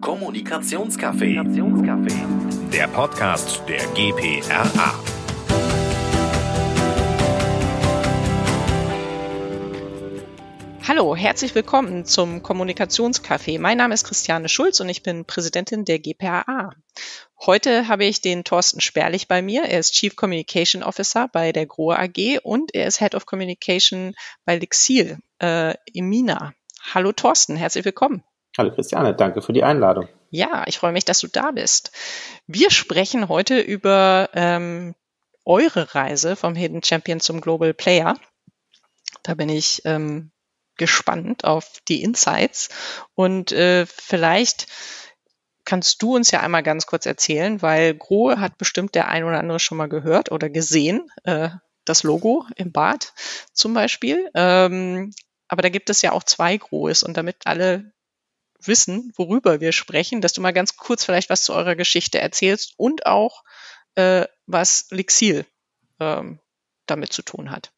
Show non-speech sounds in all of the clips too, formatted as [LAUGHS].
Kommunikationscafé. Der Podcast der GPRA. Hallo, herzlich willkommen zum Kommunikationscafé. Mein Name ist Christiane Schulz und ich bin Präsidentin der GPRA. Heute habe ich den Thorsten Sperlich bei mir. Er ist Chief Communication Officer bei der Grohe AG und er ist Head of Communication bei Lixil äh, im MINA. Hallo Thorsten, herzlich willkommen. Hallo Christiane, danke für die Einladung. Ja, ich freue mich, dass du da bist. Wir sprechen heute über ähm, eure Reise vom Hidden Champion zum Global Player. Da bin ich ähm, gespannt auf die Insights. Und äh, vielleicht kannst du uns ja einmal ganz kurz erzählen, weil Grohe hat bestimmt der ein oder andere schon mal gehört oder gesehen, äh, das Logo im Bad zum Beispiel. Ähm, aber da gibt es ja auch zwei Grohes und damit alle wissen, worüber wir sprechen, dass du mal ganz kurz vielleicht was zu eurer Geschichte erzählst und auch äh, was Lixil ähm, damit zu tun hat.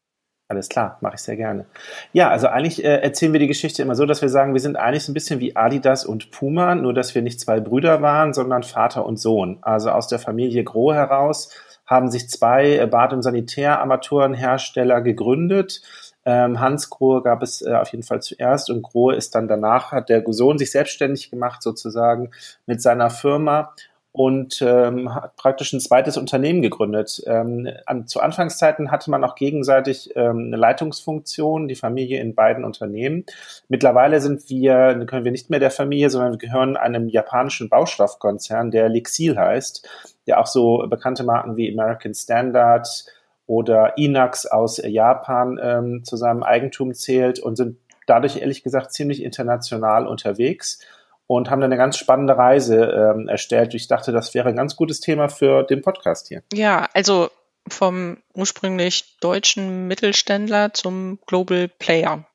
Alles klar, mache ich sehr gerne. Ja, also eigentlich äh, erzählen wir die Geschichte immer so, dass wir sagen, wir sind eigentlich so ein bisschen wie Adidas und Puma, nur dass wir nicht zwei Brüder waren, sondern Vater und Sohn. Also aus der Familie Groh heraus haben sich zwei äh, Bad- und Sanitärarmaturenhersteller gegründet. Ähm, Hans Grohe gab es äh, auf jeden Fall zuerst und Grohe ist dann danach, hat der Sohn sich selbstständig gemacht sozusagen mit seiner Firma und ähm, hat praktisch ein zweites Unternehmen gegründet. Ähm, an, zu Anfangszeiten hatte man auch gegenseitig ähm, eine Leitungsfunktion, die Familie in beiden Unternehmen. Mittlerweile sind wir, können wir nicht mehr der Familie, sondern wir gehören einem japanischen Baustoffkonzern, der Lixil heißt, der auch so bekannte Marken wie American Standard oder Inax aus Japan ähm, zu seinem Eigentum zählt und sind dadurch ehrlich gesagt ziemlich international unterwegs und haben dann eine ganz spannende Reise ähm, erstellt. Ich dachte, das wäre ein ganz gutes Thema für den Podcast hier. Ja, also vom ursprünglich deutschen Mittelständler zum Global Player.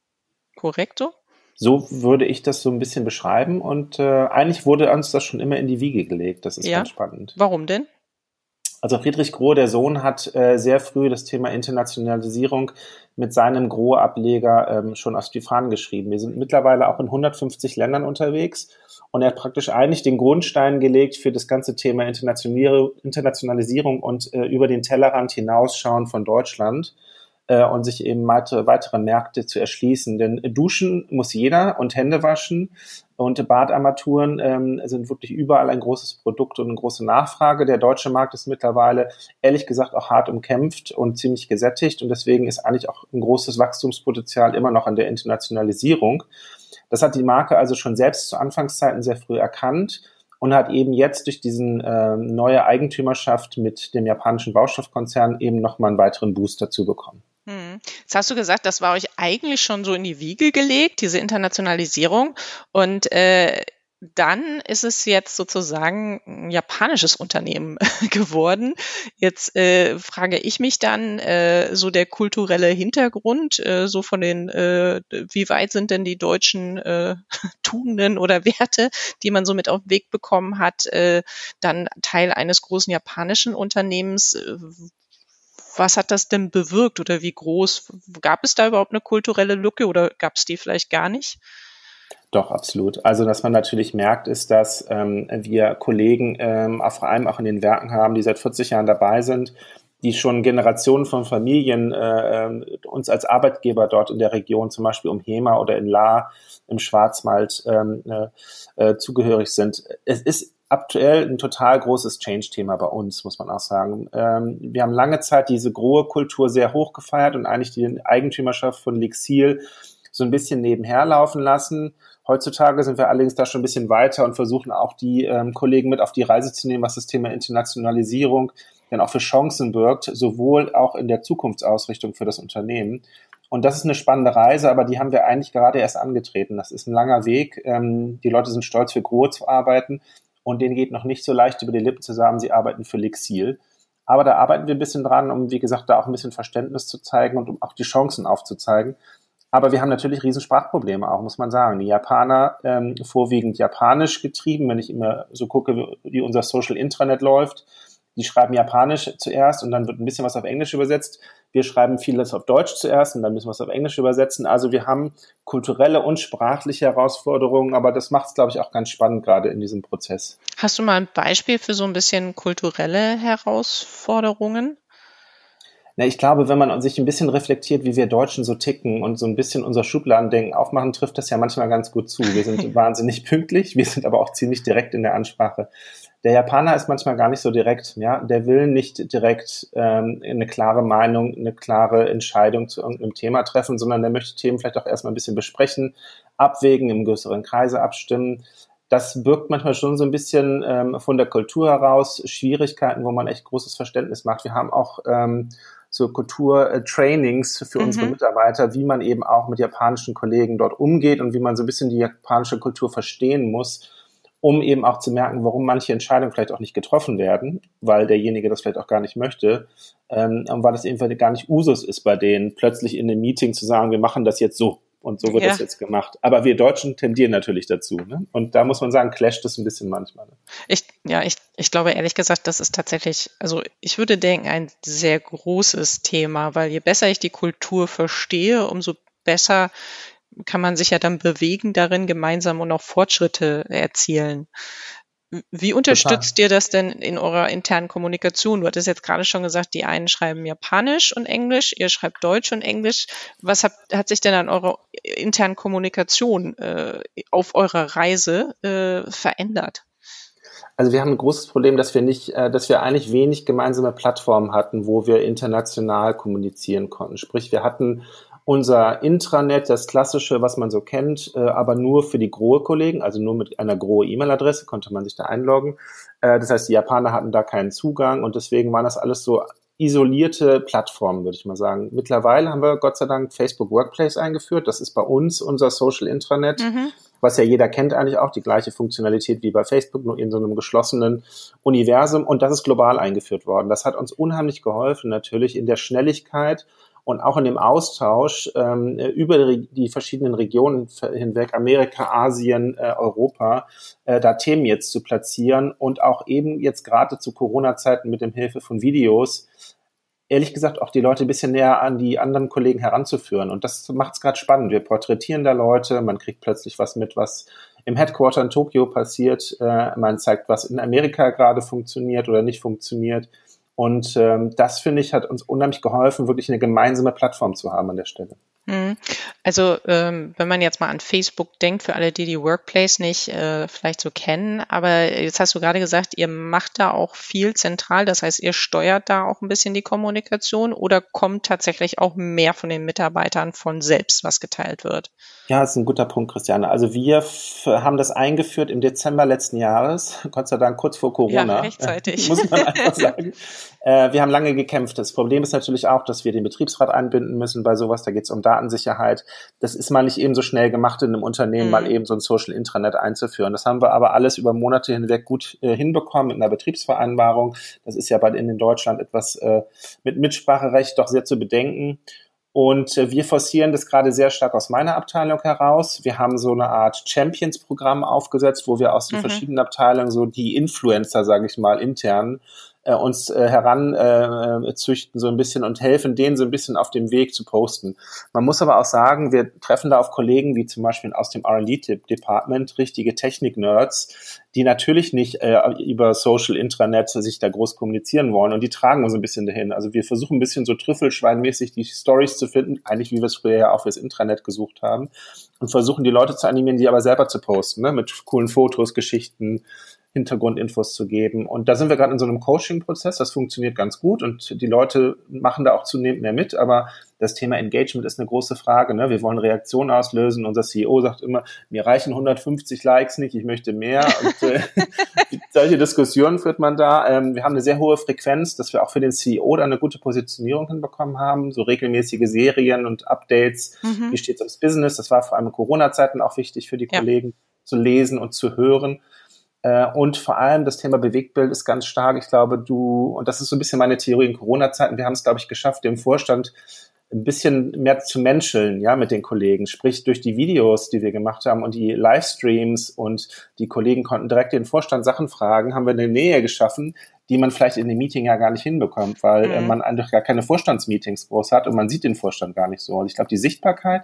Korrekt so? So würde ich das so ein bisschen beschreiben und äh, eigentlich wurde uns das schon immer in die Wiege gelegt. Das ist ja. ganz spannend. Warum denn? Also Friedrich Groh, der Sohn, hat äh, sehr früh das Thema Internationalisierung mit seinem Groh-Ableger ähm, schon auf die Fahnen geschrieben. Wir sind mittlerweile auch in 150 Ländern unterwegs und er hat praktisch eigentlich den Grundstein gelegt für das ganze Thema Internationalisierung und äh, über den Tellerrand hinausschauen von Deutschland äh, und sich eben weitere, weitere Märkte zu erschließen. Denn duschen muss jeder und Hände waschen und Badarmaturen ähm, sind wirklich überall ein großes Produkt und eine große Nachfrage. Der deutsche Markt ist mittlerweile ehrlich gesagt auch hart umkämpft und ziemlich gesättigt und deswegen ist eigentlich auch ein großes Wachstumspotenzial immer noch an der Internationalisierung. Das hat die Marke also schon selbst zu Anfangszeiten sehr früh erkannt und hat eben jetzt durch diesen äh, neue Eigentümerschaft mit dem japanischen Baustoffkonzern eben nochmal einen weiteren Boost dazu bekommen. Jetzt hast du gesagt, das war euch eigentlich schon so in die Wiege gelegt, diese Internationalisierung. Und äh, dann ist es jetzt sozusagen ein japanisches Unternehmen [LAUGHS] geworden. Jetzt äh, frage ich mich dann, äh, so der kulturelle Hintergrund, äh, so von den, äh, wie weit sind denn die deutschen äh, [LAUGHS] Tugenden oder Werte, die man so mit auf den Weg bekommen hat, äh, dann Teil eines großen japanischen Unternehmens, äh, was hat das denn bewirkt oder wie groß? Gab es da überhaupt eine kulturelle Lücke oder gab es die vielleicht gar nicht? Doch, absolut. Also, was man natürlich merkt, ist, dass ähm, wir Kollegen ähm, vor allem auch in den Werken haben, die seit 40 Jahren dabei sind, die schon Generationen von Familien äh, uns als Arbeitgeber dort in der Region, zum Beispiel um Hema oder in La im Schwarzwald ähm, äh, äh, zugehörig sind. Es ist aktuell ein total großes Change-Thema bei uns, muss man auch sagen. Ähm, wir haben lange Zeit diese Grohe-Kultur sehr hoch gefeiert und eigentlich die Eigentümerschaft von Lixil so ein bisschen nebenher laufen lassen. Heutzutage sind wir allerdings da schon ein bisschen weiter und versuchen auch die ähm, Kollegen mit auf die Reise zu nehmen, was das Thema Internationalisierung dann auch für Chancen birgt, sowohl auch in der Zukunftsausrichtung für das Unternehmen. Und das ist eine spannende Reise, aber die haben wir eigentlich gerade erst angetreten. Das ist ein langer Weg. Ähm, die Leute sind stolz, für Grohe zu arbeiten und denen geht noch nicht so leicht über die Lippen zu sagen, sie arbeiten für Lixil. Aber da arbeiten wir ein bisschen dran, um, wie gesagt, da auch ein bisschen Verständnis zu zeigen und um auch die Chancen aufzuzeigen. Aber wir haben natürlich riesen Sprachprobleme auch, muss man sagen. Die Japaner ähm, vorwiegend japanisch getrieben, wenn ich immer so gucke, wie unser Social Intranet läuft. Die schreiben Japanisch zuerst und dann wird ein bisschen was auf Englisch übersetzt. Wir schreiben vieles auf Deutsch zuerst und dann müssen wir es auf Englisch übersetzen. Also wir haben kulturelle und sprachliche Herausforderungen, aber das macht es, glaube ich, auch ganz spannend gerade in diesem Prozess. Hast du mal ein Beispiel für so ein bisschen kulturelle Herausforderungen? Na, ich glaube, wenn man sich ein bisschen reflektiert, wie wir Deutschen so ticken und so ein bisschen unser Schubladendenken aufmachen, trifft das ja manchmal ganz gut zu. Wir sind [LAUGHS] wahnsinnig pünktlich, wir sind aber auch ziemlich direkt in der Ansprache. Der Japaner ist manchmal gar nicht so direkt, ja. Der will nicht direkt ähm, eine klare Meinung, eine klare Entscheidung zu irgendeinem Thema treffen, sondern der möchte Themen vielleicht auch erstmal ein bisschen besprechen, abwägen, im größeren Kreise abstimmen das birgt manchmal schon so ein bisschen ähm, von der Kultur heraus Schwierigkeiten, wo man echt großes Verständnis macht. Wir haben auch ähm, so Kulturtrainings für mhm. unsere Mitarbeiter, wie man eben auch mit japanischen Kollegen dort umgeht und wie man so ein bisschen die japanische Kultur verstehen muss, um eben auch zu merken, warum manche Entscheidungen vielleicht auch nicht getroffen werden, weil derjenige das vielleicht auch gar nicht möchte, ähm, und weil das eben gar nicht Usus ist bei denen, plötzlich in einem Meeting zu sagen, wir machen das jetzt so und so wird ja. das jetzt gemacht. Aber wir Deutschen tendieren natürlich dazu. Ne? Und da muss man sagen, clasht das ein bisschen manchmal. Ne? Ich, ja, ich, ich glaube ehrlich gesagt, das ist tatsächlich, also ich würde denken, ein sehr großes Thema, weil je besser ich die Kultur verstehe, umso besser kann man sich ja dann bewegen darin, gemeinsam und auch Fortschritte erzielen. Wie unterstützt Total. ihr das denn in eurer internen Kommunikation? Du hattest jetzt gerade schon gesagt, die einen schreiben Japanisch und Englisch, ihr schreibt Deutsch und Englisch. Was hat, hat sich denn an eurer internen Kommunikation äh, auf eurer Reise äh, verändert? Also wir haben ein großes Problem, dass wir nicht, äh, dass wir eigentlich wenig gemeinsame Plattformen hatten, wo wir international kommunizieren konnten. Sprich, wir hatten unser Intranet, das klassische, was man so kennt, äh, aber nur für die Grohe-Kollegen, also nur mit einer Grohe-E-Mail-Adresse konnte man sich da einloggen. Äh, das heißt, die Japaner hatten da keinen Zugang und deswegen waren das alles so isolierte Plattformen, würde ich mal sagen. Mittlerweile haben wir Gott sei Dank Facebook Workplace eingeführt. Das ist bei uns unser Social Intranet, mhm. was ja jeder kennt eigentlich auch, die gleiche Funktionalität wie bei Facebook, nur in so einem geschlossenen Universum. Und das ist global eingeführt worden. Das hat uns unheimlich geholfen, natürlich in der Schnelligkeit und auch in dem Austausch ähm, über die verschiedenen Regionen hinweg, Amerika, Asien, äh, Europa, äh, da Themen jetzt zu platzieren und auch eben jetzt gerade zu Corona-Zeiten mit dem Hilfe von Videos ehrlich gesagt auch die Leute ein bisschen näher an die anderen Kollegen heranzuführen. Und das macht es gerade spannend. Wir porträtieren da Leute, man kriegt plötzlich was mit, was im Headquarter in Tokio passiert. Äh, man zeigt, was in Amerika gerade funktioniert oder nicht funktioniert. Und ähm, das, finde ich, hat uns unheimlich geholfen, wirklich eine gemeinsame Plattform zu haben an der Stelle. Mhm. Also ähm, wenn man jetzt mal an Facebook denkt, für alle, die die Workplace nicht äh, vielleicht so kennen, aber jetzt hast du gerade gesagt, ihr macht da auch viel zentral, das heißt, ihr steuert da auch ein bisschen die Kommunikation oder kommt tatsächlich auch mehr von den Mitarbeitern von selbst, was geteilt wird? Ja, das ist ein guter Punkt, Christiane. Also wir haben das eingeführt im Dezember letzten Jahres, [LAUGHS] Gott sei Dank kurz vor Corona. Ja, rechtzeitig. [LAUGHS] muss man [LAUGHS] einfach sagen. Äh, wir haben lange gekämpft. Das Problem ist natürlich auch, dass wir den Betriebsrat einbinden müssen bei sowas. Da geht es um Datensicherheit. Das ist mal nicht eben so schnell gemacht in einem Unternehmen, mhm. mal eben so ein Social Intranet einzuführen. Das haben wir aber alles über Monate hinweg gut äh, hinbekommen mit einer Betriebsvereinbarung. Das ist ja bei in Deutschland etwas äh, mit Mitspracherecht doch sehr zu bedenken. Und äh, wir forcieren das gerade sehr stark aus meiner Abteilung heraus. Wir haben so eine Art Champions-Programm aufgesetzt, wo wir aus den mhm. verschiedenen Abteilungen so die Influencer, sage ich mal, intern äh, uns äh, heranzüchten äh, so ein bisschen und helfen denen so ein bisschen auf dem Weg zu posten. Man muss aber auch sagen, wir treffen da auf Kollegen wie zum Beispiel aus dem R&D-Department, richtige Technik-Nerds, die natürlich nicht äh, über Social Intranet sich da groß kommunizieren wollen und die tragen uns ein bisschen dahin. Also wir versuchen ein bisschen so trüffelschweinmäßig die Stories zu finden, eigentlich wie wir es früher ja auch fürs Intranet gesucht haben und versuchen die Leute zu animieren, die aber selber zu posten, ne? mit coolen Fotos, Geschichten, Hintergrundinfos zu geben. Und da sind wir gerade in so einem Coaching-Prozess. Das funktioniert ganz gut und die Leute machen da auch zunehmend mehr mit. Aber das Thema Engagement ist eine große Frage. Ne? Wir wollen Reaktionen auslösen. Unser CEO sagt immer, mir reichen 150 Likes nicht, ich möchte mehr. Und äh, [LAUGHS] solche Diskussionen führt man da. Ähm, wir haben eine sehr hohe Frequenz, dass wir auch für den CEO da eine gute Positionierung hinbekommen haben. So regelmäßige Serien und Updates. Mhm. Wie steht es ums Business? Das war vor allem in Corona-Zeiten auch wichtig für die ja. Kollegen zu lesen und zu hören. Äh, und vor allem das Thema Bewegtbild ist ganz stark. Ich glaube, du, und das ist so ein bisschen meine Theorie in Corona-Zeiten, wir haben es, glaube ich, geschafft, dem Vorstand ein bisschen mehr zu menscheln, ja, mit den Kollegen. Sprich, durch die Videos, die wir gemacht haben und die Livestreams und die Kollegen konnten direkt den Vorstand Sachen fragen, haben wir eine Nähe geschaffen, die man vielleicht in dem Meeting ja gar nicht hinbekommt, weil äh, mhm. man einfach gar keine Vorstandsmeetings groß hat und man sieht den Vorstand gar nicht so. Und ich glaube, die Sichtbarkeit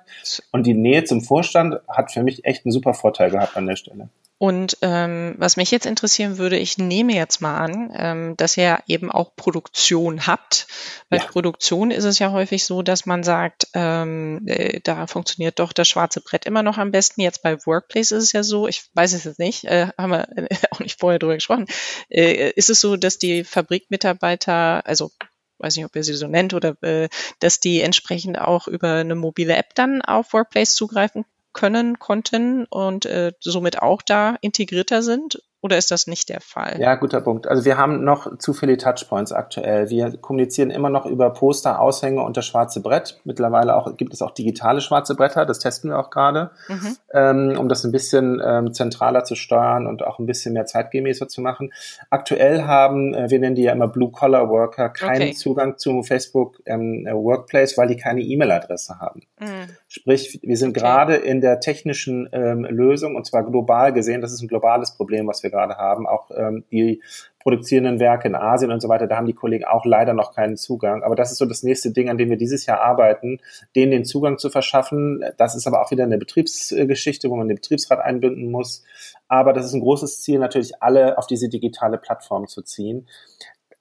und die Nähe zum Vorstand hat für mich echt einen super Vorteil gehabt an der Stelle. Und ähm, was mich jetzt interessieren würde, ich nehme jetzt mal an, ähm, dass ihr eben auch Produktion habt. Bei ja. Produktion ist es ja häufig so, dass man sagt, ähm, äh, da funktioniert doch das schwarze Brett immer noch am besten. Jetzt bei Workplace ist es ja so, ich weiß es jetzt nicht, äh, haben wir äh, [LAUGHS] auch nicht vorher drüber gesprochen. Äh, ist es so, dass die Fabrikmitarbeiter, also weiß nicht, ob ihr sie so nennt, oder äh, dass die entsprechend auch über eine mobile App dann auf Workplace zugreifen können, konnten und äh, somit auch da integrierter sind? Oder ist das nicht der Fall? Ja, guter Punkt. Also wir haben noch zu viele Touchpoints aktuell. Wir kommunizieren immer noch über Poster, Aushänge und das schwarze Brett. Mittlerweile auch, gibt es auch digitale schwarze Bretter, das testen wir auch gerade, mhm. ähm, um das ein bisschen ähm, zentraler zu steuern und auch ein bisschen mehr zeitgemäßer zu machen. Aktuell haben, äh, wir nennen die ja immer Blue-Collar-Worker, keinen okay. Zugang zu Facebook ähm, Workplace, weil die keine E-Mail-Adresse haben. Mhm. Sprich, wir sind okay. gerade in der technischen ähm, Lösung und zwar global gesehen, das ist ein globales Problem, was wir wir gerade haben, auch ähm, die produzierenden Werke in Asien und so weiter, da haben die Kollegen auch leider noch keinen Zugang. Aber das ist so das nächste Ding, an dem wir dieses Jahr arbeiten, denen den Zugang zu verschaffen. Das ist aber auch wieder eine Betriebsgeschichte, wo man den Betriebsrat einbinden muss. Aber das ist ein großes Ziel, natürlich alle auf diese digitale Plattform zu ziehen.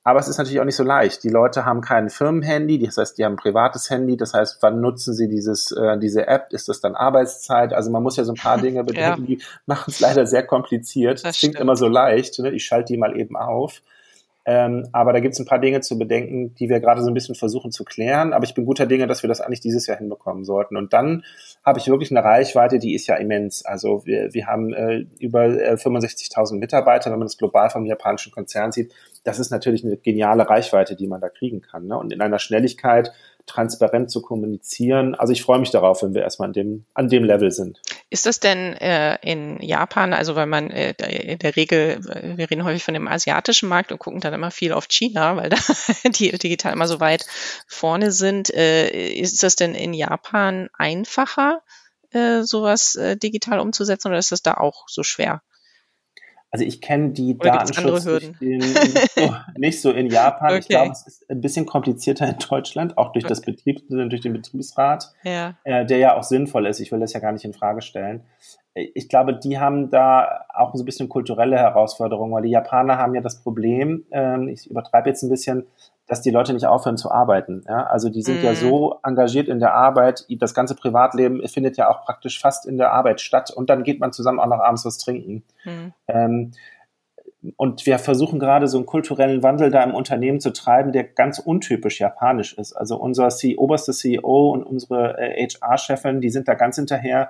Aber es ist natürlich auch nicht so leicht. Die Leute haben kein Firmenhandy, das heißt, die haben ein privates Handy. Das heißt, wann nutzen sie dieses, äh, diese App? Ist das dann Arbeitszeit? Also man muss ja so ein paar [LAUGHS] Dinge bedenken, ja. die machen es leider sehr kompliziert. Das, klingt immer so leicht. Ne? Ich schalte die mal eben auf. Ähm, aber da gibt es ein paar Dinge zu bedenken, die wir gerade so ein bisschen versuchen zu klären. Aber ich bin guter Dinge, dass wir das eigentlich dieses Jahr hinbekommen sollten. Und dann habe ich wirklich eine Reichweite, die ist ja immens. Also wir, wir haben äh, über äh, 65.000 Mitarbeiter, wenn man das global vom japanischen Konzern sieht. Das ist natürlich eine geniale Reichweite, die man da kriegen kann. Ne? Und in einer Schnelligkeit, transparent zu kommunizieren. Also ich freue mich darauf, wenn wir erstmal an dem, an dem Level sind. Ist das denn äh, in Japan, also weil man äh, in der Regel, wir reden häufig von dem asiatischen Markt und gucken dann immer viel auf China, weil [LAUGHS] da die digital immer so weit vorne sind. Äh, ist das denn in Japan einfacher, äh, sowas äh, digital umzusetzen oder ist das da auch so schwer? Also ich kenne die Datenschutz nicht, [LAUGHS] nicht, so, in Japan. Okay. Ich glaube, es ist ein bisschen komplizierter in Deutschland, auch durch okay. das Betrieb, durch den Betriebsrat, ja. Äh, der ja auch sinnvoll ist. Ich will das ja gar nicht in Frage stellen. Ich glaube, die haben da auch so ein bisschen kulturelle Herausforderungen, weil die Japaner haben ja das Problem, ähm, ich übertreibe jetzt ein bisschen, dass die Leute nicht aufhören zu arbeiten. Ja? Also die sind mhm. ja so engagiert in der Arbeit, das ganze Privatleben findet ja auch praktisch fast in der Arbeit statt und dann geht man zusammen auch noch abends was trinken. Mhm. Ähm, und wir versuchen gerade so einen kulturellen Wandel da im Unternehmen zu treiben, der ganz untypisch japanisch ist. Also unser C oberste CEO und unsere äh, HR-Chefin, die sind da ganz hinterher,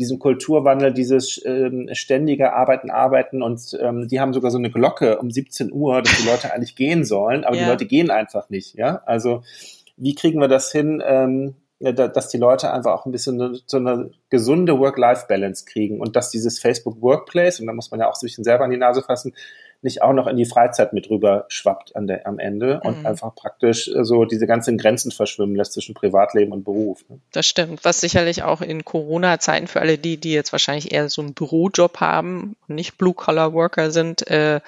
diesem Kulturwandel, dieses ähm, ständige Arbeiten, Arbeiten und ähm, die haben sogar so eine Glocke um 17 Uhr, dass die Leute eigentlich gehen sollen, aber ja. die Leute gehen einfach nicht, ja. Also wie kriegen wir das hin, ähm, dass die Leute einfach auch ein bisschen so eine gesunde Work-Life-Balance kriegen und dass dieses Facebook Workplace, und da muss man ja auch so ein bisschen selber an die Nase fassen, nicht auch noch in die Freizeit mit rüber schwappt an der, am Ende und mhm. einfach praktisch äh, so diese ganzen Grenzen verschwimmen lässt zwischen Privatleben und Beruf. Ne? Das stimmt, was sicherlich auch in Corona-Zeiten für alle die, die jetzt wahrscheinlich eher so einen Bürojob haben und nicht Blue-Collar-Worker sind, äh,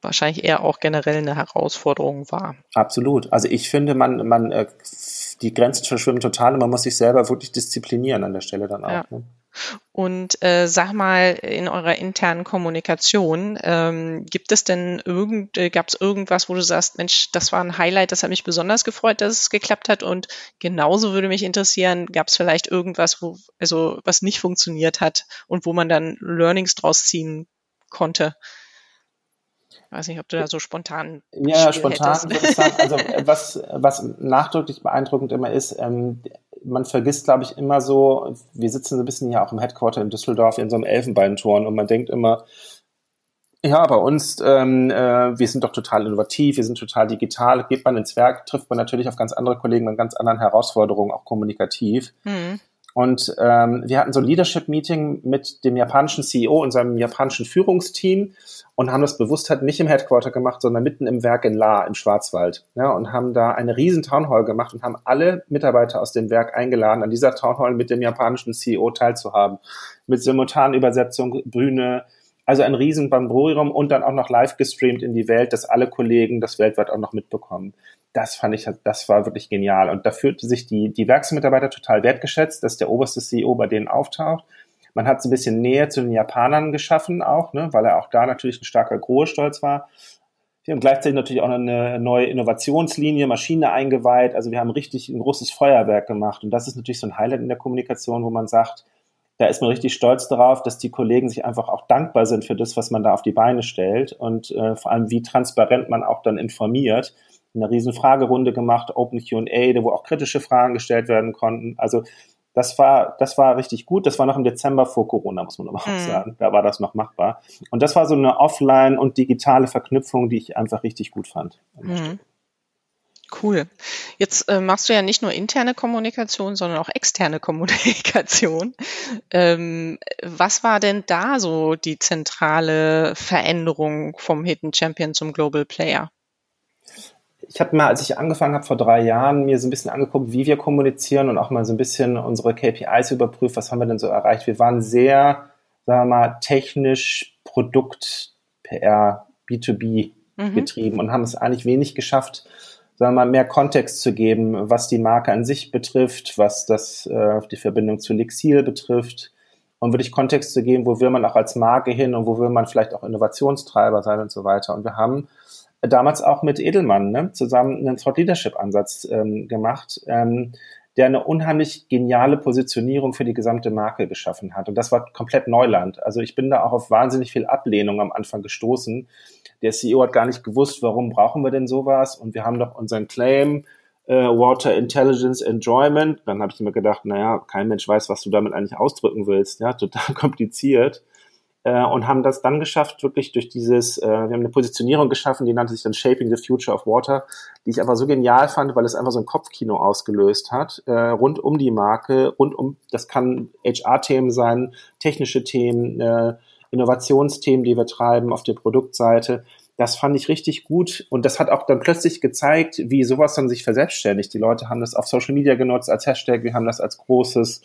wahrscheinlich eher auch generell eine Herausforderung war. Absolut. Also ich finde, man, man, äh, die Grenzen verschwimmen total und man muss sich selber wirklich disziplinieren an der Stelle dann auch. Ja. Ne? Und äh, sag mal, in eurer internen Kommunikation, ähm, gibt es denn irgend, äh, gab es irgendwas, wo du sagst, Mensch, das war ein Highlight, das hat mich besonders gefreut, dass es geklappt hat. Und genauso würde mich interessieren, gab es vielleicht irgendwas, wo, also was nicht funktioniert hat und wo man dann Learnings draus ziehen konnte? Ich weiß nicht, ob du da so spontan. Ja, spontan hättest. würde ich sagen. Also [LAUGHS] was, was nachdrücklich beeindruckend immer ist, ähm, man vergisst, glaube ich, immer so, wir sitzen so ein bisschen hier auch im Headquarter in Düsseldorf in so einem Elfenbeinturm und man denkt immer, ja, bei uns, ähm, äh, wir sind doch total innovativ, wir sind total digital. Geht man ins Werk, trifft man natürlich auf ganz andere Kollegen mit ganz anderen Herausforderungen, auch kommunikativ. Mhm. Und ähm, wir hatten so ein Leadership-Meeting mit dem japanischen CEO und seinem japanischen Führungsteam und haben das bewusst halt nicht im Headquarter gemacht, sondern mitten im Werk in La im Schwarzwald. Ja, und haben da eine riesen Townhall gemacht und haben alle Mitarbeiter aus dem Werk eingeladen, an dieser Townhall mit dem japanischen CEO teilzuhaben. Mit Simultanübersetzung, Bühne, Also ein riesen Bamborium und dann auch noch live gestreamt in die Welt, dass alle Kollegen das weltweit auch noch mitbekommen. Das fand ich, das war wirklich genial. Und da fühlte sich die, die Werksmitarbeiter total wertgeschätzt, dass der oberste CEO bei denen auftaucht. Man hat so ein bisschen Nähe zu den Japanern geschaffen auch, ne, weil er auch da natürlich ein starker Grohe-Stolz war. Wir haben gleichzeitig natürlich auch eine neue Innovationslinie, Maschine eingeweiht. Also wir haben richtig ein großes Feuerwerk gemacht. Und das ist natürlich so ein Highlight in der Kommunikation, wo man sagt, da ist man richtig stolz darauf, dass die Kollegen sich einfach auch dankbar sind für das, was man da auf die Beine stellt und äh, vor allem, wie transparent man auch dann informiert. Eine riesen Fragerunde gemacht, Open Q&A, wo auch kritische Fragen gestellt werden konnten. Also das war, das war richtig gut. Das war noch im Dezember vor Corona, muss man aber auch mhm. sagen. Da war das noch machbar. Und das war so eine offline und digitale Verknüpfung, die ich einfach richtig gut fand. Mhm. Cool. Jetzt äh, machst du ja nicht nur interne Kommunikation, sondern auch externe [LAUGHS] Kommunikation. Ähm, was war denn da so die zentrale Veränderung vom Hidden Champion zum Global Player? Ich habe mal, als ich angefangen habe vor drei Jahren, mir so ein bisschen angeguckt, wie wir kommunizieren und auch mal so ein bisschen unsere KPIs überprüft, was haben wir denn so erreicht. Wir waren sehr, sagen wir mal, technisch Produkt, PR, B2B mhm. getrieben und haben es eigentlich wenig geschafft, sagen wir mal, mehr Kontext zu geben, was die Marke an sich betrifft, was das, äh, die Verbindung zu Lixil betrifft und wirklich Kontext zu geben, wo will man auch als Marke hin und wo will man vielleicht auch Innovationstreiber sein und so weiter. Und wir haben damals auch mit Edelmann ne, zusammen einen Thought Leadership Ansatz ähm, gemacht, ähm, der eine unheimlich geniale Positionierung für die gesamte Marke geschaffen hat. Und das war komplett Neuland. Also ich bin da auch auf wahnsinnig viel Ablehnung am Anfang gestoßen. Der CEO hat gar nicht gewusst, warum brauchen wir denn sowas? Und wir haben doch unseren Claim, äh, Water Intelligence Enjoyment. Dann habe ich mir gedacht, naja, kein Mensch weiß, was du damit eigentlich ausdrücken willst. Ja, total [LAUGHS] kompliziert äh, und haben das dann geschafft, wirklich durch dieses, äh, wir haben eine Positionierung geschaffen, die nannte sich dann Shaping the Future of Water, die ich aber so genial fand, weil es einfach so ein Kopfkino ausgelöst hat, äh, rund um die Marke, rund um, das kann HR-Themen sein, technische Themen, äh, Innovationsthemen, die wir treiben auf der Produktseite. Das fand ich richtig gut und das hat auch dann plötzlich gezeigt, wie sowas dann sich verselbstständigt. Die Leute haben das auf Social Media genutzt als Hashtag, wir haben das als großes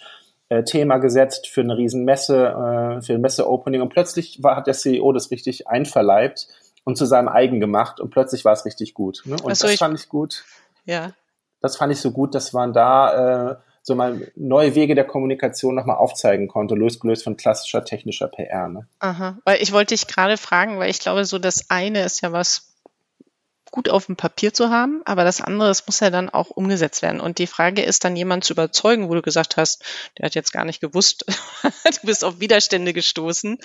äh, Thema gesetzt für eine riesen Messe, äh, für ein Messe-Opening und plötzlich war, hat der CEO das richtig einverleibt und zu seinem eigen gemacht und plötzlich war es richtig gut. Ne? Und so, das fand ich gut. Ja. Das fand ich so gut, dass man da äh, so mal neue Wege der Kommunikation nochmal aufzeigen konnte, losgelöst von klassischer technischer PR. Ne? Aha, weil ich wollte dich gerade fragen, weil ich glaube, so das eine ist ja was, gut auf dem Papier zu haben, aber das andere, das muss ja dann auch umgesetzt werden. Und die Frage ist dann, jemand zu überzeugen, wo du gesagt hast, der hat jetzt gar nicht gewusst, [LAUGHS] du bist auf Widerstände gestoßen,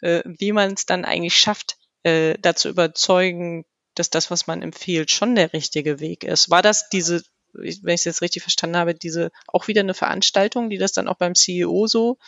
äh, wie man es dann eigentlich schafft, äh, dazu überzeugen, dass das, was man empfiehlt, schon der richtige Weg ist. War das diese, wenn ich es jetzt richtig verstanden habe, diese auch wieder eine Veranstaltung, die das dann auch beim CEO so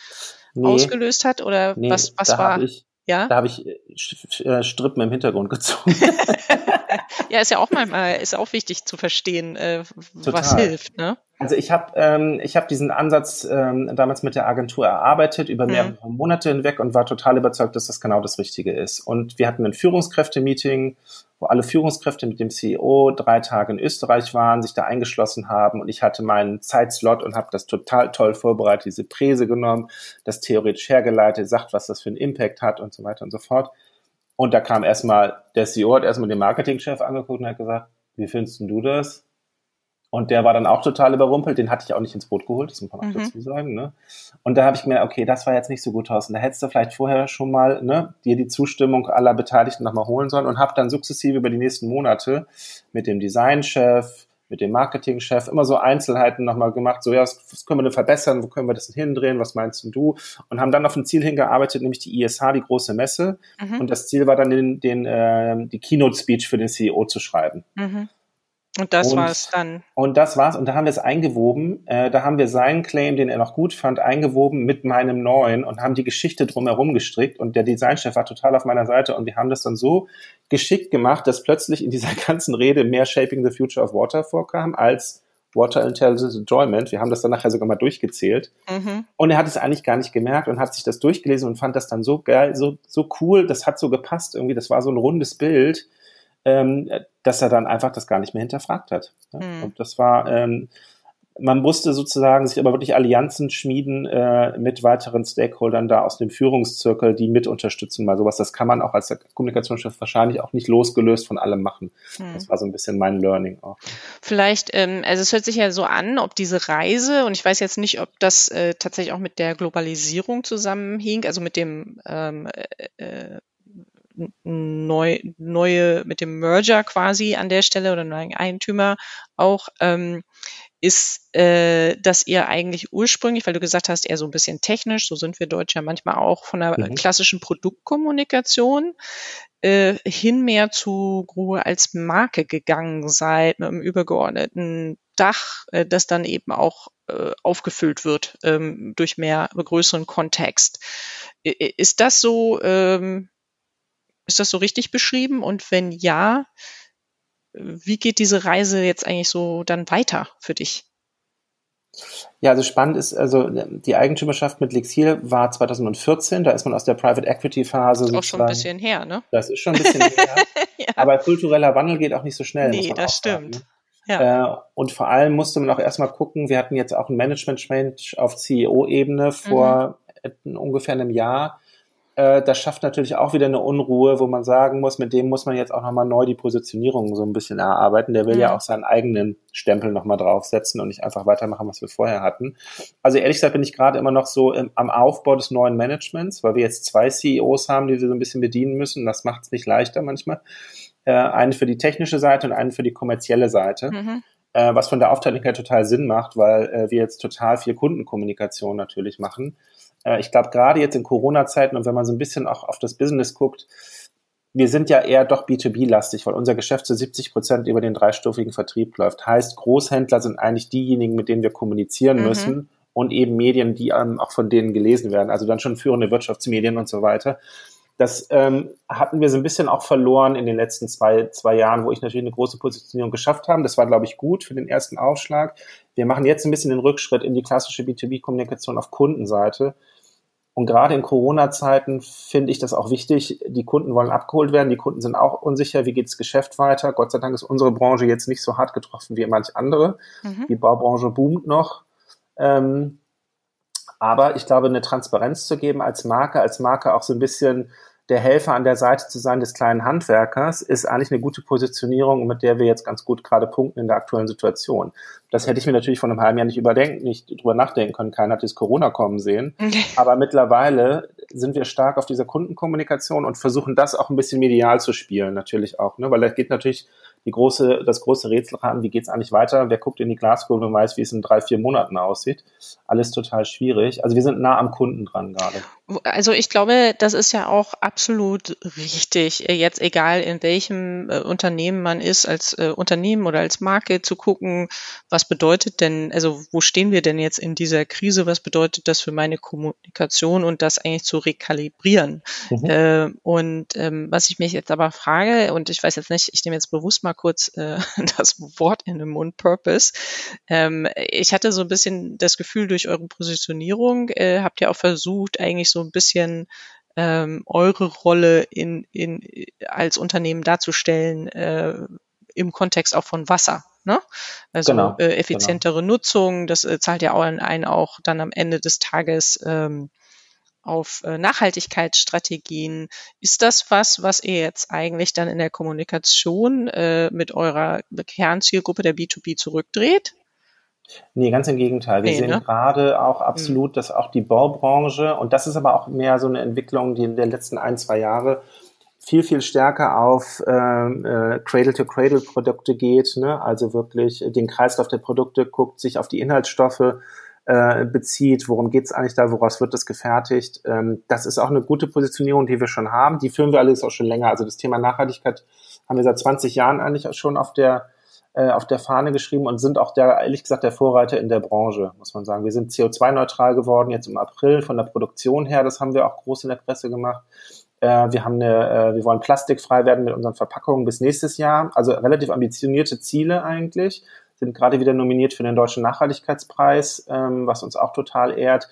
nee, ausgelöst hat? Oder nee, was, was war? Ich, ja? Da habe ich äh, Strippen im Hintergrund gezogen. [LAUGHS] ja, ist ja auch manchmal, ist auch wichtig zu verstehen, äh, was hilft. Ne? Also ich habe ähm, ich hab diesen Ansatz ähm, damals mit der Agentur erarbeitet über mhm. mehrere mhm. Monate hinweg und war total überzeugt, dass das genau das Richtige ist. Und wir hatten ein Führungskräfte-Meeting, wo alle Führungskräfte mit dem CEO drei Tage in Österreich waren, sich da eingeschlossen haben und ich hatte meinen Zeitslot und habe das total toll vorbereitet, diese Präse genommen, das theoretisch hergeleitet, sagt, was das für einen Impact hat und so weiter und so fort. Und da kam erstmal, der CEO hat erstmal den Marketingchef angeguckt und hat gesagt, wie findest du das? Und der war dann auch total überrumpelt. Den hatte ich auch nicht ins Boot geholt, das muss man auch mhm. dazu sagen. Ne? Und da habe ich mir, okay, das war jetzt nicht so gut, Thorsten. Da hättest du vielleicht vorher schon mal ne, dir die Zustimmung aller Beteiligten nochmal holen sollen und habe dann sukzessive über die nächsten Monate mit dem Designchef, mit dem Marketingchef immer so Einzelheiten nochmal gemacht. So, ja, was können wir denn verbessern? Wo können wir das denn hindrehen? Was meinst du? Und haben dann auf ein Ziel hingearbeitet, nämlich die ISH, die große Messe. Mhm. Und das Ziel war dann, den, den, äh, die Keynote-Speech für den CEO zu schreiben. Mhm. Und das war es dann. Und das war's. Und da haben wir es eingewoben. Äh, da haben wir seinen Claim, den er noch gut fand, eingewoben mit meinem neuen und haben die Geschichte drumherum gestrickt. Und der Designchef war total auf meiner Seite. Und wir haben das dann so geschickt gemacht, dass plötzlich in dieser [LAUGHS] ganzen Rede mehr Shaping the Future of Water vorkam als Water Intelligence Enjoyment. Wir haben das dann nachher sogar mal durchgezählt. Mhm. Und er hat es eigentlich gar nicht gemerkt und hat sich das durchgelesen und fand das dann so geil, so, so cool. Das hat so gepasst irgendwie. Das war so ein rundes Bild ähm, dass er dann einfach das gar nicht mehr hinterfragt hat. Ja? Mhm. Und das war, ähm, man musste sozusagen sich aber wirklich Allianzen schmieden äh, mit weiteren Stakeholdern da aus dem Führungszirkel, die mit unterstützen bei sowas. Das kann man auch als Kommunikationschef wahrscheinlich auch nicht losgelöst von allem machen. Hm. Das war so ein bisschen mein Learning auch. Vielleicht, ähm, also es hört sich ja so an, ob diese Reise, und ich weiß jetzt nicht, ob das äh, tatsächlich auch mit der Globalisierung zusammenhing, also mit dem ähm, äh, äh neu, neue, mit dem Merger quasi an der Stelle oder neuen Eigentümer auch, ähm, ist, äh, dass ihr eigentlich ursprünglich, weil du gesagt hast, eher so ein bisschen technisch, so sind wir Deutsche ja manchmal auch von der mhm. klassischen Produktkommunikation äh, hin mehr zu Grohe als Marke gegangen seid, mit einem übergeordneten Dach, äh, das dann eben auch äh, aufgefüllt wird ähm, durch mehr größeren Kontext. Ist das so, ähm, ist das so richtig beschrieben? Und wenn ja, wie geht diese Reise jetzt eigentlich so dann weiter für dich? Ja, also spannend ist, also die Eigentümerschaft mit Lexil war 2014, da ist man aus der Private Equity Phase. Das ist auch schon ein bisschen her, ne? Das ist schon ein bisschen [LAUGHS] her. ja. Aber kultureller Wandel geht auch nicht so schnell. Nee, das stimmt. Sagen, ne? ja. Äh, und vor allem musste man auch erstmal gucken, wir hatten jetzt auch ein Management-Change auf CEO-Ebene vor mhm. ungefähr einem Jahr äh, das schafft natürlich auch wieder eine Unruhe, wo man sagen muss, mit dem muss man jetzt auch nochmal neu die Positionierung so ein bisschen erarbeiten. Der will mhm. ja auch seinen eigenen Stempel nochmal draufsetzen und nicht einfach weitermachen, was wir vorher hatten. Also ehrlich gesagt bin ich gerade immer noch so im, am Aufbau des neuen Managements, weil wir jetzt zwei CEOs haben, die wir so ein bisschen bedienen müssen. Das macht es nicht leichter manchmal. Äh, einen für die technische Seite und einen für die kommerzielle Seite. Mhm. Äh, was von der Aufteilung her total Sinn macht, weil äh, wir jetzt total viel Kundenkommunikation natürlich machen. Äh, ich glaube, gerade jetzt in Corona-Zeiten und wenn man so ein bisschen auch auf das Business guckt, wir sind ja eher doch B2B-lastig, weil unser Geschäft zu 70 Prozent über den dreistufigen Vertrieb läuft. Heißt, Großhändler sind eigentlich diejenigen, mit denen wir kommunizieren mhm. müssen und eben Medien, die ähm, auch von denen gelesen werden. Also dann schon führende Wirtschaftsmedien und so weiter. Das ähm, hatten wir so ein bisschen auch verloren in den letzten zwei, zwei Jahren, wo ich natürlich eine große Positionierung geschafft habe. Das war, glaube ich, gut für den ersten Aufschlag. Wir machen jetzt ein bisschen den Rückschritt in die klassische B2B-Kommunikation auf Kundenseite und gerade in Corona-Zeiten finde ich das auch wichtig. Die Kunden wollen abgeholt werden. Die Kunden sind auch unsicher. Wie geht das Geschäft weiter? Gott sei Dank ist unsere Branche jetzt nicht so hart getroffen wie manch andere. Mhm. Die Baubranche boomt noch. Ähm, aber ich glaube, eine Transparenz zu geben als Marke, als Marke auch so ein bisschen der Helfer an der Seite zu sein des kleinen Handwerkers, ist eigentlich eine gute Positionierung, mit der wir jetzt ganz gut gerade punkten in der aktuellen Situation. Das hätte ich mir natürlich vor einem halben Jahr nicht überdenken, nicht drüber nachdenken können. Keiner hat das Corona kommen sehen. [LAUGHS] Aber mittlerweile sind wir stark auf dieser Kundenkommunikation und versuchen das auch ein bisschen medial zu spielen, natürlich auch, ne? weil da geht natürlich die große, das große Rätsel ran, wie geht's eigentlich weiter? Wer guckt in die Glaskugel und weiß, wie es in drei, vier Monaten aussieht? Alles total schwierig. Also wir sind nah am Kunden dran gerade. Also ich glaube, das ist ja auch absolut richtig, äh, jetzt egal in welchem äh, Unternehmen man ist, als äh, Unternehmen oder als Marke zu gucken, was bedeutet denn, also wo stehen wir denn jetzt in dieser Krise, was bedeutet das für meine Kommunikation und das eigentlich zu rekalibrieren. Mhm. Äh, und ähm, was ich mich jetzt aber frage, und ich weiß jetzt nicht, ich nehme jetzt bewusst mal kurz [LAUGHS] das Wort in den Mund, Purpose. Ähm, ich hatte so ein bisschen das Gefühl, durch eure Positionierung habt ihr auch versucht, eigentlich so ein bisschen ähm, eure Rolle in, in, als Unternehmen darzustellen äh, im Kontext auch von Wasser. Ne? Also genau, äh, effizientere genau. Nutzung, das äh, zahlt ja auch einen auch dann am Ende des Tages ähm, auf äh, Nachhaltigkeitsstrategien. Ist das was, was ihr jetzt eigentlich dann in der Kommunikation äh, mit eurer Kernzielgruppe der B2B zurückdreht? Nee, ganz im Gegenteil. Wir nee, sehen ne? gerade auch hm. absolut, dass auch die Baubranche, und das ist aber auch mehr so eine Entwicklung, die in den letzten ein, zwei Jahre viel, viel stärker auf ähm, äh, Cradle-to-Cradle-Produkte geht, ne? also wirklich den Kreislauf der Produkte guckt, sich auf die Inhaltsstoffe äh, bezieht, worum geht es eigentlich da, woraus wird das gefertigt. Ähm, das ist auch eine gute Positionierung, die wir schon haben. Die führen wir alles auch schon länger. Also das Thema Nachhaltigkeit haben wir seit 20 Jahren eigentlich auch schon auf der äh, auf der Fahne geschrieben und sind auch der, ehrlich gesagt, der Vorreiter in der Branche, muss man sagen. Wir sind CO2-neutral geworden, jetzt im April von der Produktion her, das haben wir auch groß in der Presse gemacht. Äh, wir haben eine, äh, wir wollen plastikfrei werden mit unseren Verpackungen bis nächstes Jahr. Also relativ ambitionierte Ziele eigentlich. Sind gerade wieder nominiert für den Deutschen Nachhaltigkeitspreis, ähm, was uns auch total ehrt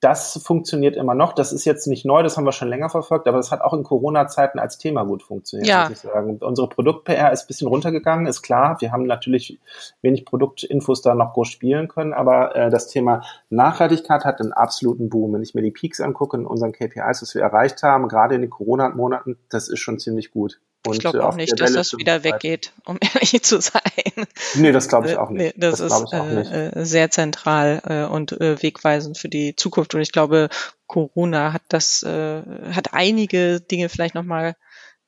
das funktioniert immer noch. Das ist jetzt nicht neu, das haben wir schon länger verfolgt, aber das hat auch in Corona-Zeiten als Thema gut funktioniert, Ja. muss ich sagen. Unsere Produkt-PR ist ein bisschen runtergegangen, ist klar. Wir haben natürlich wenig Produktinfos da noch groß spielen können, aber äh, das Thema Nachhaltigkeit hat einen absoluten Boom. Wenn ich mir die Peaks angucke in unseren KPIs, was wir erreicht haben, gerade in den Corona-Monaten, das ist schon ziemlich gut. Und, Ich glaube auch nicht, dass das wieder weggeht, um [LAUGHS] ehrlich zu sein. Nee, das glaube ich Äh, auch nicht. Nee, das, glaube ist äh, äh, sehr zentral äh, und äh, wegweisend für die Zukunft. Und ich glaube, Corona hat das, äh, hat einige Dinge vielleicht nochmal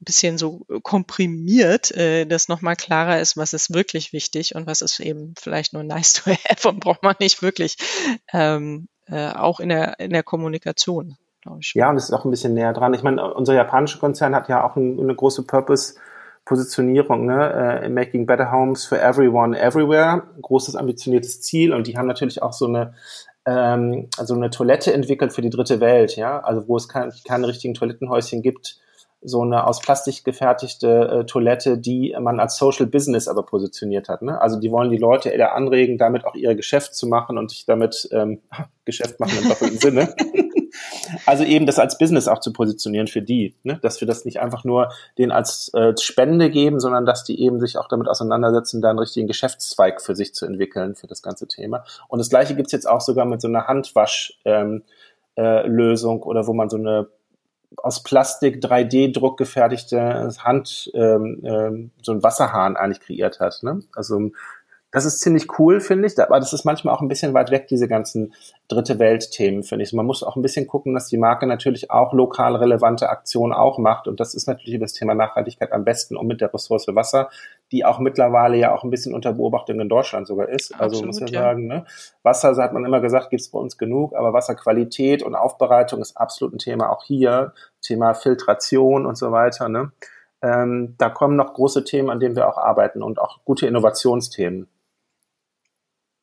ein bisschen so komprimiert, dass nochmal klarer ist, was ist wirklich wichtig und was ist eben vielleicht nur nice to have [LAUGHS] und braucht man nicht wirklich. Ähm, äh, auch in der, in der Kommunikation, glaube ich. Ja, und es ist auch ein bisschen näher dran. Ich meine, unser japanischer Konzern hat ja auch ein, eine große Purpose-Positionierung, ne? äh, Making Better Homes for Everyone, Everywhere. Großes, ambitioniertes Ziel. Und die haben natürlich auch so eine, ähm, also eine Toilette entwickelt für die dritte Welt, ja. Also wo es kein, keine richtigen Toilettenhäuschen gibt, so eine aus Plastik gefertigte äh, Toilette, die man als Social Business aber positioniert hat. Ne? Also die wollen die Leute eher anregen, damit auch ihr Geschäft zu machen und sich damit ähm, [LAUGHS] Geschäft machen im doppelten Sinne. [LAUGHS] Also eben das als Business auch zu positionieren für die, ne? dass wir das nicht einfach nur denen als äh, Spende geben, sondern dass die eben sich auch damit auseinandersetzen, da einen richtigen Geschäftszweig für sich zu entwickeln für das ganze Thema. Und das gleiche gibt's jetzt auch sogar mit so einer Handwaschlösung ähm, äh, oder wo man so eine aus Plastik 3D-Druck gefertigte Hand, ähm, ähm, so ein Wasserhahn eigentlich kreiert hat. Ne? Also das ist ziemlich cool, finde ich, aber das ist manchmal auch ein bisschen weit weg, diese ganzen dritte Welt-Themen, finde ich. Man muss auch ein bisschen gucken, dass die Marke natürlich auch lokal relevante Aktionen auch macht und das ist natürlich über das Thema Nachhaltigkeit am besten und mit der Ressource Wasser, die auch mittlerweile ja auch ein bisschen unter Beobachtung in Deutschland sogar ist. Also Absolut, muss man ja. sagen, ne? Wasser, so hat man immer gesagt, gibt es bei uns genug, aber Wasserqualität und Aufbereitung ist absolut ein Thema auch hier. Thema Filtration und so weiter. Ne? Ähm, da kommen noch große Themen, an denen wir auch arbeiten und auch gute Innovationsthemen.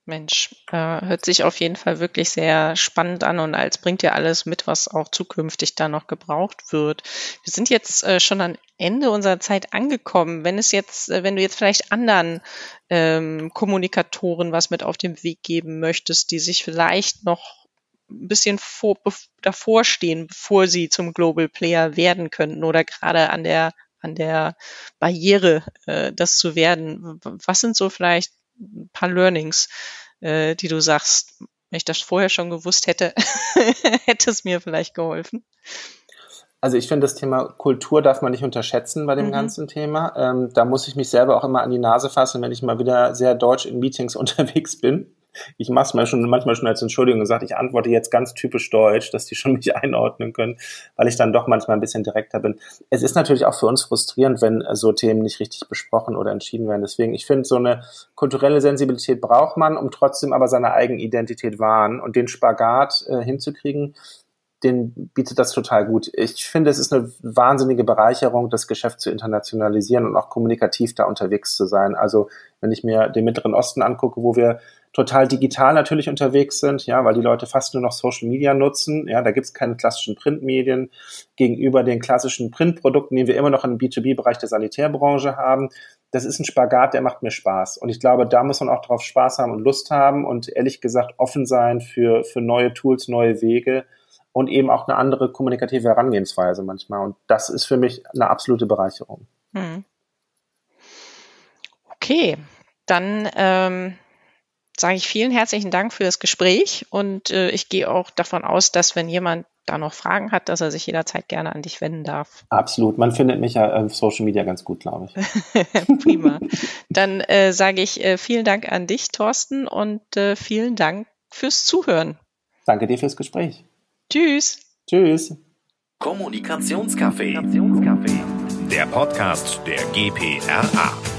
Mensch, äh, hört sich auf jeden Fall wirklich sehr spannend an und als bringt ja alles mit, was auch zukünftig da noch gebraucht wird. Wir sind jetzt äh, schon am Ende unserer Zeit angekommen. Wenn es jetzt, äh, wenn du jetzt vielleicht anderen ähm, Kommunikatoren was mit auf den Weg geben möchtest, die sich vielleicht noch ein bisschen vor, davor stehen, bevor sie zum Global Player werden könnten oder gerade an der an der Barriere, äh, das zu werden. Was sind so vielleicht ein paar Learnings, äh, die du sagst, wenn ich das vorher schon gewusst hätte, [LAUGHS] hätte es mir vielleicht geholfen. Also ich finde, das Thema Kultur darf man nicht unterschätzen bei dem Mhm. ganzen Thema. Ähm, da muss ich mich selber auch immer an die Nase fassen, wenn ich mal wieder sehr deutsch in Meetings [LAUGHS] unterwegs bin. Ich mache es mal schon manchmal schon als Entschuldigung gesagt, ich antworte jetzt ganz typisch deutsch, dass die schon [LAUGHS] mich einordnen können, weil ich dann doch manchmal ein bisschen direkter bin. Es ist natürlich auch für uns frustrierend, wenn so Themen nicht richtig besprochen oder entschieden werden. Deswegen, ich finde, so eine kulturelle Sensibilität braucht man, um trotzdem aber seine eigene Identität wahren und den Spagat äh, hinzukriegen, den bietet das total gut. Ich finde, es ist eine wahnsinnige Bereicherung, das Geschäft zu internationalisieren und auch kommunikativ da unterwegs zu sein. Also wenn ich mir den Mittleren Osten angucke, wo wir total digital natürlich unterwegs sind, ja, weil die Leute fast nur noch Social Media nutzen, ja, da gibt es keine klassischen Printmedien gegenüber den klassischen Printprodukten, die wir immer noch im B2B-Bereich der Sanitärbranche haben. Das ist ein Spagat, der macht mir Spaß. Und ich glaube, da muss man auch drauf Spaß haben und Lust haben und ehrlich gesagt offen sein für, für neue Tools, neue Wege und eben auch eine andere kommunikative Herangehensweise manchmal. Und das ist für mich eine absolute Bereicherung. Hm. Okay, dann ähm, sage ich vielen herzlichen Dank für das Gespräch und äh, ich gehe auch davon aus, dass wenn jemand da noch Fragen hat, dass er sich jederzeit gerne an dich wenden darf. Absolut. Man findet mich ja auf Social Media ganz gut, glaube ich. [LAUGHS] Prima. Dann äh, sage ich äh, vielen Dank an dich, Thorsten, und äh, vielen Dank fürs Zuhören. Danke dir fürs Gespräch. Tschüss. Tschüss. Kommunikationscafé. Der Podcast der GPRA.